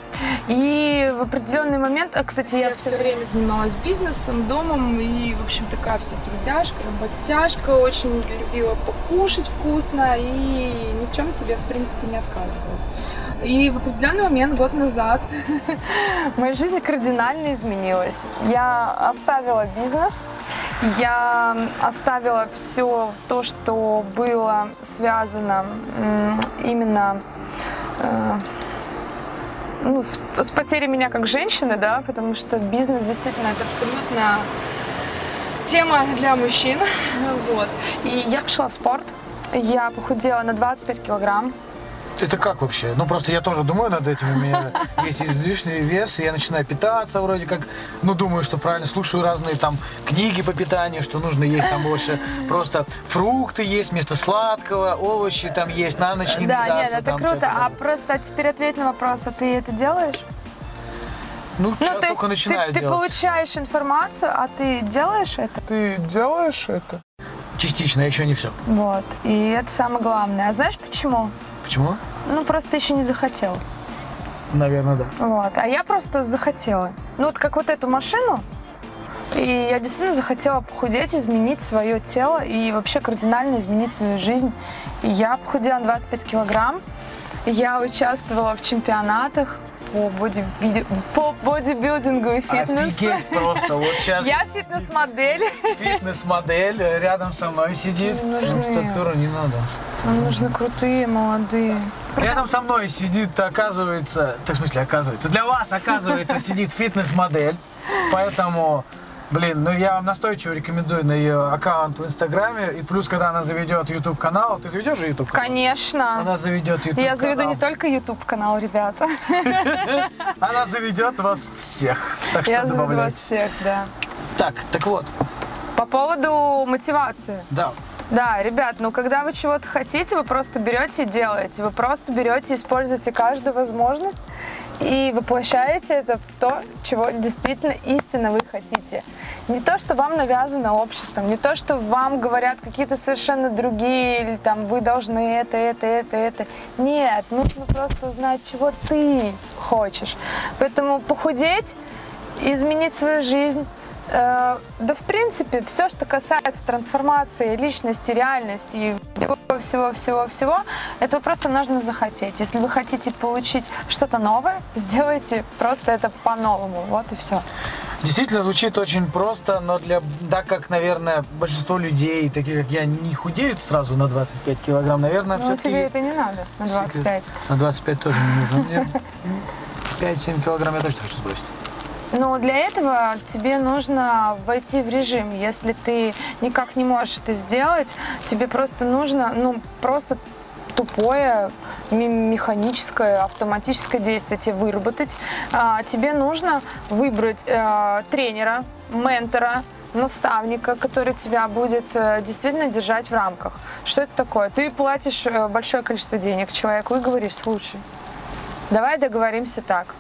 И в определенный момент, а, кстати, я Я все время занималась бизнесом, домом и, в общем, такая вся трудяжка, работяжка, очень любила покушать вкусно и ни в чем себе, в принципе, не отказывала. И в определенный момент, год назад, Моя жизнь кардинально изменилась. Я оставила бизнес, я оставила все то, что было связано именно ну, с, с потерей меня как женщины, да, потому что бизнес действительно это абсолютно тема для мужчин. Вот. И я пошла в спорт. Я похудела на 25 килограмм. Это как вообще? Ну, просто я тоже думаю над этим. У меня есть излишний вес, и я начинаю питаться вроде как. Ну, думаю, что правильно слушаю разные там книги по питанию, что нужно есть там больше просто фрукты есть вместо сладкого, овощи там есть, на ночь не да, нет, это там круто. А просто теперь ответь на вопрос, а ты это делаешь? Ну, Ну, то есть только ты, начинаю ты делать. получаешь информацию, а ты делаешь это? Ты делаешь это? Частично, еще не все. Вот. И это самое главное. А знаешь почему? Почему? Ну, просто еще не захотел. Наверное, да. Вот. А я просто захотела. Ну, вот как вот эту машину. И я действительно захотела похудеть, изменить свое тело и вообще кардинально изменить свою жизнь. И я похудела на 25 килограмм. Я участвовала в чемпионатах по, бодибиди- по бодибилдингу и фитнесу. Офигеть просто. Вот сейчас Я фитнес-модель. фитнес-модель рядом со мной сидит. Не нужны. Стопера не надо. Нам нужны крутые, молодые. Рядом со мной сидит, оказывается, так в смысле, оказывается, для вас, оказывается, сидит фитнес-модель. Поэтому, блин, ну я вам настойчиво рекомендую на ее аккаунт в Инстаграме. И плюс, когда она заведет YouTube канал, ты заведешь же YouTube канал? Конечно. Она заведет YouTube Я заведу не канал. только YouTube канал, ребята. Она заведет вас всех. Так что Я заведу вас всех, да. Так, так вот, По поводу мотивации. да. Да, ребят, ну когда вы чего-то хотите, вы просто берете и делаете. Вы просто берете, используете каждую возможность и воплощаете это в то, чего действительно истинно вы хотите. Не то, что вам навязано обществом, не то, что вам говорят какие-то совершенно другие, или там вы должны это, это, это, это. Нет, нужно просто знать, чего ты хочешь. Поэтому похудеть, изменить свою жизнь, да, в принципе, все, что касается трансформации личности, реальности и всего-всего-всего-всего, это просто нужно захотеть. Если вы хотите получить что-то новое, сделайте просто это по-новому. Вот и все. Действительно звучит очень просто, но для, так как, наверное, большинство людей, таких как я, не худеют сразу на 25 килограмм, наверное, Ну, все-таки... тебе это не надо на 25. На 25 тоже не нужно. Мне 5-7 килограмм я точно хочу сбросить. Но для этого тебе нужно войти в режим. Если ты никак не можешь это сделать, тебе просто нужно, ну, просто тупое, механическое, автоматическое действие тебе выработать. А, тебе нужно выбрать э, тренера, ментора, наставника, который тебя будет э, действительно держать в рамках. Что это такое? Ты платишь э, большое количество денег человеку и говоришь, слушай, Давай договоримся так.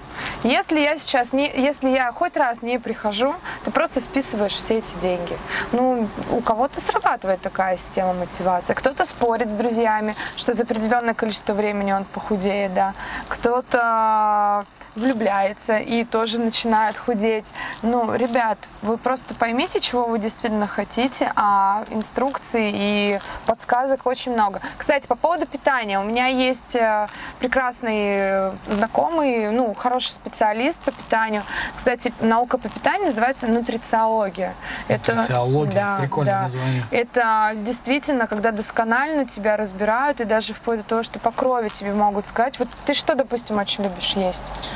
Если я сейчас не, если я хоть раз не прихожу, ты просто списываешь все эти деньги. Ну, у кого-то срабатывает такая система мотивации. Кто-то спорит с друзьями, что за определенное количество времени он похудеет, да. Кто-то влюбляется и тоже начинает худеть. Ну, ребят, вы просто поймите, чего вы действительно хотите, а инструкций и подсказок очень много. Кстати, по поводу питания. У меня есть э, прекрасный знакомый, ну, хороший специалист по питанию. Кстати, наука по питанию называется нутрициология. Нутрициология. да, Прикольное да. название. Это действительно, когда досконально тебя разбирают, и даже вплоть до того, что по крови тебе могут сказать. Вот ты что, допустим, очень любишь есть?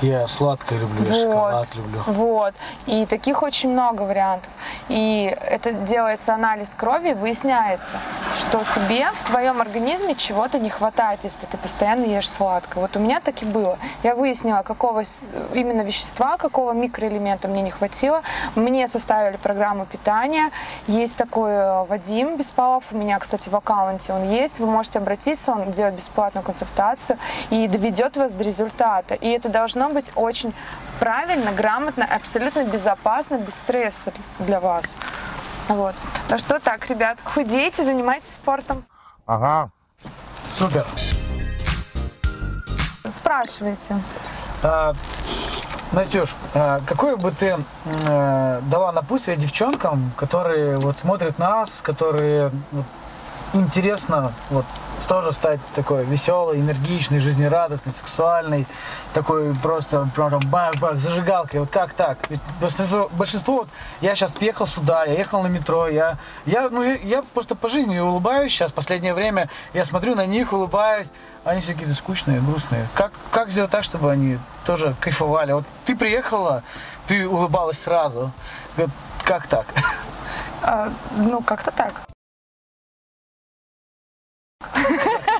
Я сладкое люблю, я Вот. шоколад люблю. Вот. И таких очень много вариантов. И это делается анализ крови, выясняется, что тебе в твоем организме чего-то не хватает, если ты постоянно ешь сладкое. Вот у меня так и было. Я выяснила, какого именно вещества, какого микроэлемента мне не хватило. Мне составили программу питания. Есть такой э, Вадим Беспалов. У меня, кстати, в аккаунте он есть. Вы можете обратиться, он делает бесплатную консультацию и доведет вас до результата. И это должно быть очень правильно, грамотно, абсолютно безопасно, без стресса для вас. Вот. Ну что так, ребят, худейте, занимайтесь спортом. Ага. Супер. Спрашивайте. А, Настюш, а какое бы ты э, дала напутствие девчонкам, которые вот смотрят нас, которые интересно вот тоже стать такой веселой, энергичной, жизнерадостной, сексуальной, такой просто прям бах-бах, зажигалкой. Вот как так? Ведь большинство, большинство вот, я сейчас ехал сюда, я ехал на метро, я, я, ну, я, просто по жизни улыбаюсь сейчас, последнее время я смотрю на них, улыбаюсь, они все какие-то скучные, грустные. Как, как сделать так, чтобы они тоже кайфовали? Вот ты приехала, ты улыбалась сразу. Как так? А, ну, как-то так.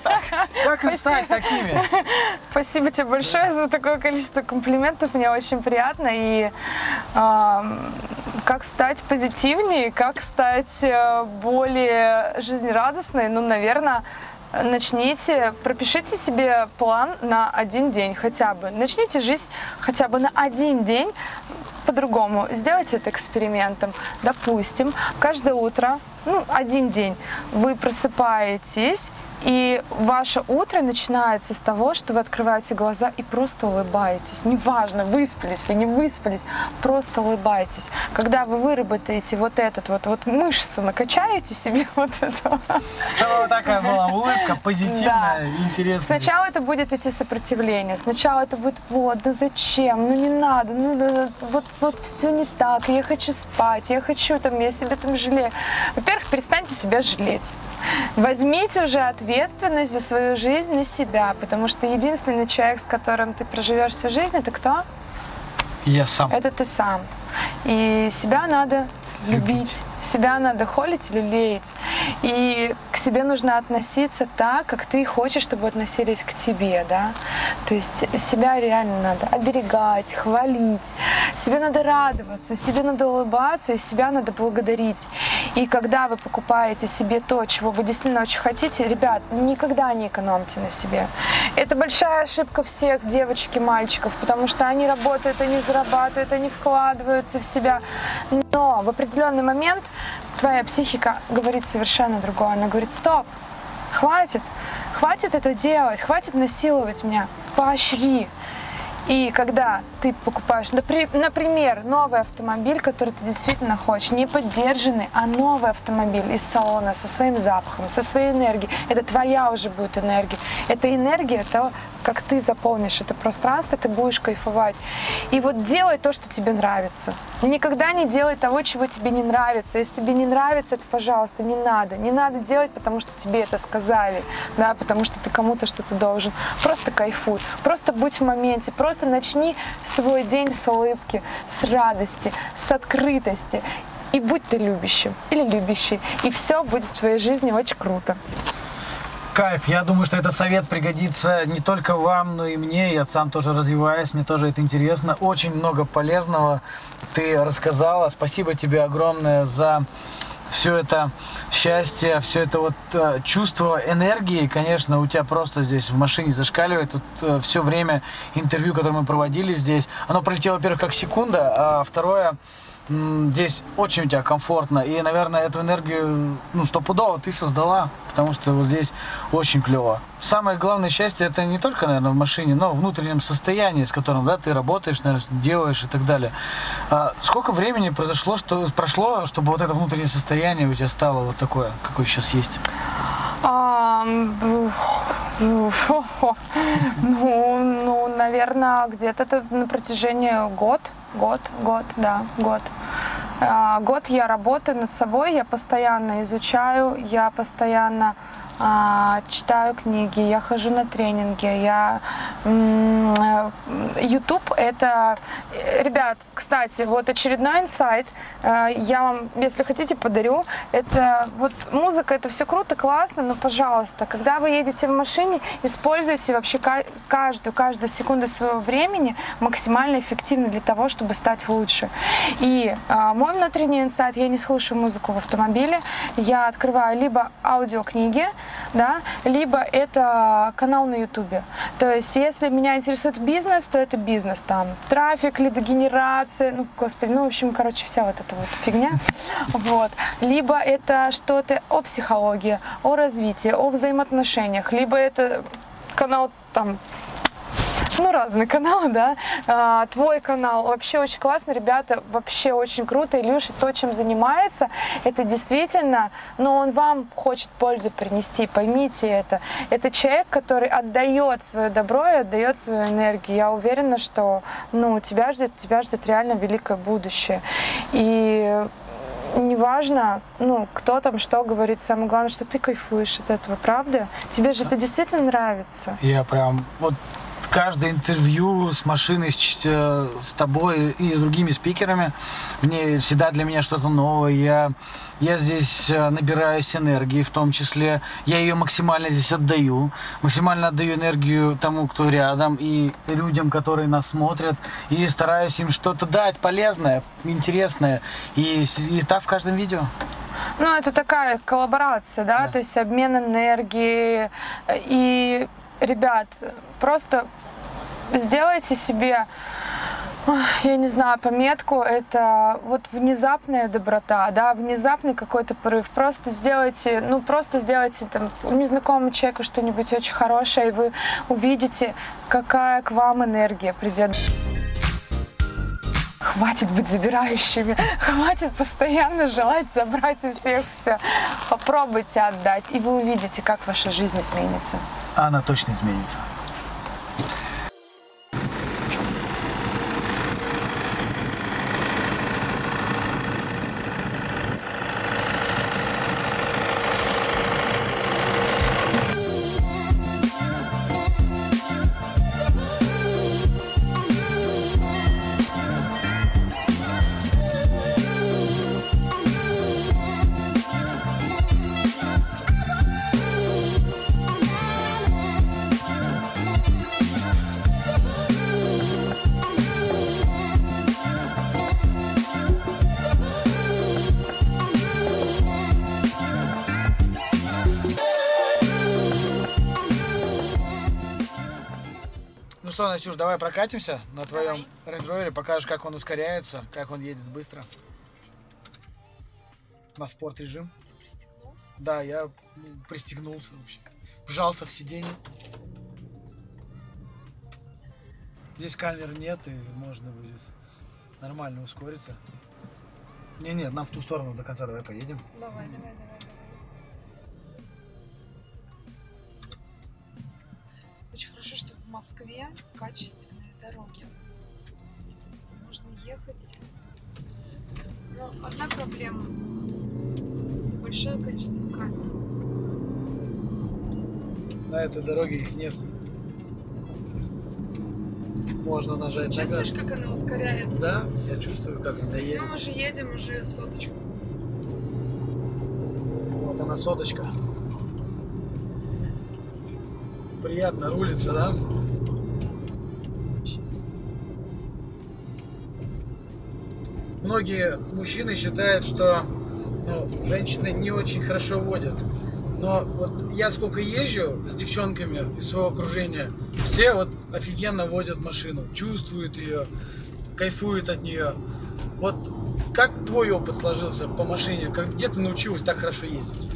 Как Как им стать такими? Спасибо тебе большое за такое количество комплиментов. Мне очень приятно. И как стать позитивнее, как стать э, более жизнерадостной, ну, наверное, начните, пропишите себе план на один день хотя бы. Начните жизнь хотя бы на один день по-другому. Сделайте это экспериментом. Допустим, каждое утро, ну, один день, вы просыпаетесь, и ваше утро начинается с того, что вы открываете глаза и просто улыбаетесь. Неважно, выспались вы, не выспались, просто улыбайтесь. Когда вы выработаете вот этот вот, вот мышцу, накачаете себе вот это, Чтобы вот такая была улыбка позитивная, интересная. Сначала это будет идти сопротивление, сначала это будет вот, да зачем, ну не надо, ну да, да, вот, вот все не так, я хочу спать, я хочу там, я себя там жалею. Во-первых, перестаньте себя жалеть. Возьмите уже ответственность за свою жизнь на себя, потому что единственный человек, с которым ты проживешь всю жизнь, это кто? Я сам. Это ты сам. И себя надо любить, себя надо холить или лелеять. И к себе нужно относиться так, как ты хочешь, чтобы относились к тебе, да. То есть себя реально надо оберегать, хвалить, себе надо радоваться, себе надо улыбаться, и себя надо благодарить. И когда вы покупаете себе то, чего вы действительно очень хотите, ребят, никогда не экономьте на себе. Это большая ошибка всех девочек и мальчиков, потому что они работают, они зарабатывают, они вкладываются в себя. Но в определенный момент твоя психика говорит совершенно другое. Она говорит, стоп, хватит, хватит это делать, хватит насиловать меня, поощри. И когда ты покупаешь, напри- например, новый автомобиль, который ты действительно хочешь, не поддержанный, а новый автомобиль из салона со своим запахом, со своей энергией, это твоя уже будет энергия. Это энергия того, как ты заполнишь это пространство, ты будешь кайфовать. И вот делай то, что тебе нравится. Никогда не делай того, чего тебе не нравится. Если тебе не нравится, это, пожалуйста, не надо. Не надо делать, потому что тебе это сказали, да, потому что ты кому-то что-то должен. Просто кайфуй, просто будь в моменте, просто начни свой день с улыбки, с радости, с открытости. И будь ты любящим или любящий. И все будет в твоей жизни очень круто. Кайф. Я думаю, что этот совет пригодится не только вам, но и мне. Я сам тоже развиваюсь, мне тоже это интересно. Очень много полезного ты рассказала. Спасибо тебе огромное за все это счастье, все это вот э, чувство энергии, конечно, у тебя просто здесь в машине зашкаливает. Тут все время интервью, которое мы проводили здесь, оно пролетело, во-первых, как секунда, а второе, здесь очень у тебя комфортно. И, наверное, эту энергию, ну, стопудово ты создала, потому что вот здесь очень клево. Самое главное счастье это не только, наверное, в машине, но в внутреннем состоянии, с которым да, ты работаешь, наверное, делаешь и так далее. А сколько времени произошло, что прошло, чтобы вот это внутреннее состояние у тебя стало вот такое, какое сейчас есть? Уф, Ну, ну, наверное, где-то это на протяжении год, год, год, да, год. А, Год я работаю над собой, я постоянно изучаю, я постоянно читаю книги, я хожу на тренинги, я э, YouTube это, э, ребят, кстати, вот очередной инсайт, э, я вам, если хотите, подарю. Это вот музыка, это все круто, классно, но, пожалуйста, когда вы едете в машине, используйте вообще ка- каждую, каждую секунду своего времени максимально эффективно для того, чтобы стать лучше. И а, мой внутренний инсайт, я не слушаю музыку в автомобиле, я открываю либо аудиокниги, да, либо это канал на ютубе. То есть, если меня интересует бизнес, то это бизнес, там, трафик, лидогенерация, ну, господи, ну, в общем, короче, вся вот эта вот фигня, вот. Либо это что-то о психологии, о развитии, о взаимоотношениях, либо это канал, там, ну, разные каналы, да. А, твой канал вообще очень классно, ребята, вообще очень круто. Илюша то, чем занимается, это действительно, но он вам хочет пользу принести, поймите это. Это человек, который отдает свое добро и отдает свою энергию. Я уверена, что, ну, тебя ждет, тебя ждет реально великое будущее. И неважно, ну, кто там что говорит, самое главное, что ты кайфуешь от этого, правда? Тебе же это действительно нравится. Я прям вот каждое интервью с машиной, с, э, с тобой и с другими спикерами, в ней всегда для меня что-то новое. Я, я здесь э, набираюсь энергии, в том числе. Я ее максимально здесь отдаю. Максимально отдаю энергию тому, кто рядом, и людям, которые нас смотрят. И стараюсь им что-то дать полезное, интересное. И, и так в каждом видео. Ну, это такая коллаборация, да, Да. то есть обмен энергией. И, ребят, просто сделайте себе, я не знаю, пометку, это вот внезапная доброта, да, внезапный какой-то порыв. Просто сделайте, ну, просто сделайте там незнакомому человеку что-нибудь очень хорошее, и вы увидите, какая к вам энергия придет. Хватит быть забирающими, хватит постоянно желать забрать у всех все. Попробуйте отдать, и вы увидите, как ваша жизнь изменится. Она точно изменится. Что, Настюш, давай прокатимся на твоем Range Rover, покажешь, как он ускоряется, как он едет быстро. На спорт режим. Ты пристегнулся? Да, я ну, пристегнулся вообще. Вжался в сиденье. Здесь камер нет, и можно будет нормально ускориться. Не-не, нам в ту сторону до конца давай поедем. Давай, давай, давай, давай. В Москве качественные дороги. Можно ехать. Но одна проблема. Это большое количество камер. На этой дороге их нет. Можно нажать на Чувствуешь, газ. как она ускоряется? Да, я чувствую, как она едет. Мы уже едем, уже соточку. Вот она соточка. Приятно рулится, да? Многие мужчины считают, что ну, женщины не очень хорошо водят. Но вот я сколько езжу с девчонками из своего окружения, все вот офигенно водят машину, чувствуют ее, кайфуют от нее. Вот как твой опыт сложился по машине? Как, где ты научилась так хорошо ездить?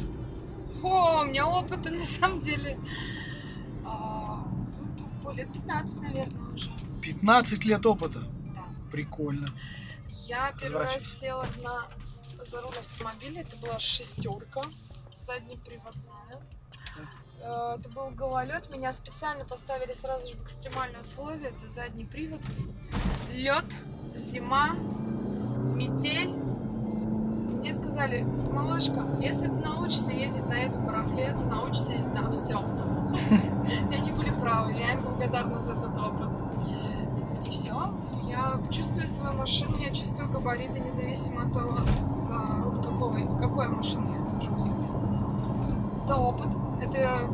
О, у меня опыта на самом деле лет 15, наверное, уже. 15 лет опыта. Да. Прикольно. Я первый раз села на, за руль автомобиля. Это была шестерка, заднеприводная. Э, Это был гололед. Меня специально поставили сразу же в экстремальные условия. Это задний привод, лед, зима, метель. Мне сказали, малышка, если ты научишься ездить на этом барахле, ты научишься ездить на всем. И они были правы, я им благодарна за этот опыт. И все, я чувствую свою машину, я чувствую габариты, независимо от того, за какой, какой машины я сажусь. Это опыт, это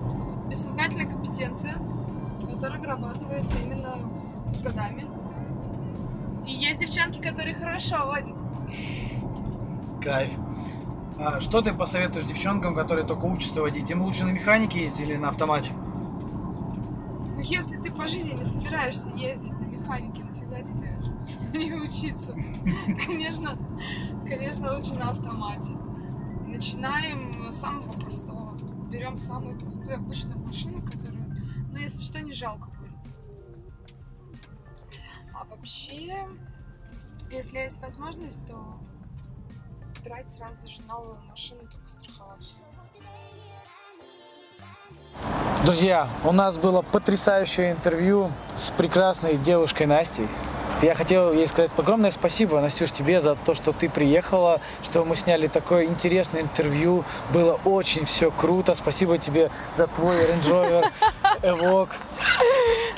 бессознательная компетенция, которая вырабатывается именно с годами. И есть девчонки, которые хорошо водят. Кайф. А что ты посоветуешь девчонкам, которые только учатся водить? Им лучше на механике ездить или на автомате? Но если ты по жизни не собираешься ездить на механике, нафига тебе не учиться? Конечно, конечно, лучше на автомате. Начинаем с самого простого. Берем самую простую обычную машину, которую, ну, если что, не жалко будет. А вообще, если есть возможность, то брать сразу же новую машину, только страховаться. Друзья, у нас было потрясающее интервью с прекрасной девушкой Настей. Я хотел ей сказать огромное спасибо, Настюш, тебе за то, что ты приехала, что мы сняли такое интересное интервью. Было очень все круто. Спасибо тебе за твой Range Rover Evoque.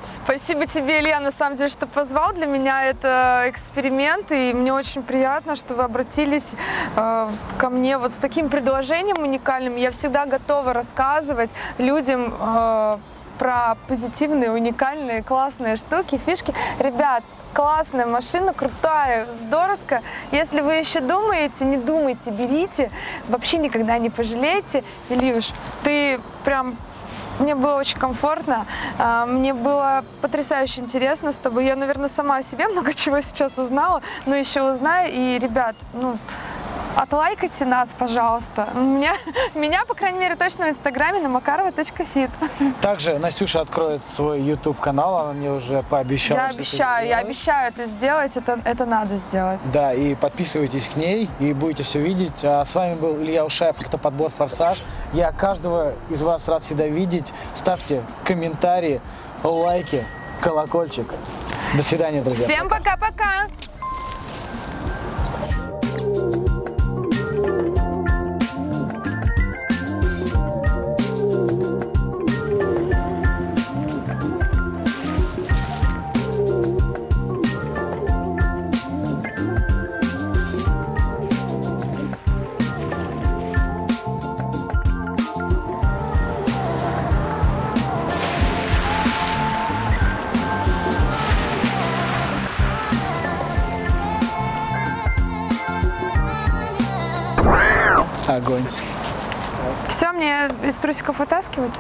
Спасибо тебе, Илья, на самом деле, что позвал. Для меня это эксперимент, и мне очень приятно, что вы обратились э, ко мне вот с таким предложением уникальным. Я всегда готова рассказывать людям э, про позитивные, уникальные, классные штуки, фишки. Ребят, классная машина, крутая, здоровская. Если вы еще думаете, не думайте, берите. Вообще никогда не пожалеете. Ильюш, ты прям мне было очень комфортно, а, мне было потрясающе интересно с тобой. Я, наверное, сама о себе много чего сейчас узнала, но еще узнаю. И, ребят, ну, отлайкайте нас, пожалуйста. Меня, меня, по крайней мере, точно в инстаграме на макарова.фит. Также Настюша откроет свой YouTube канал, она мне уже пообещала. Я обещаю, я обещаю это сделать, это, это надо сделать. Да, и подписывайтесь к ней, и будете все видеть. А с вами был Илья Ушаев, автоподбор «Форсаж». Я каждого из вас рад всегда видеть. Ставьте комментарии, лайки, колокольчик. До свидания, друзья. Всем пока-пока! Огонь. Все, мне из трусиков вытаскивать?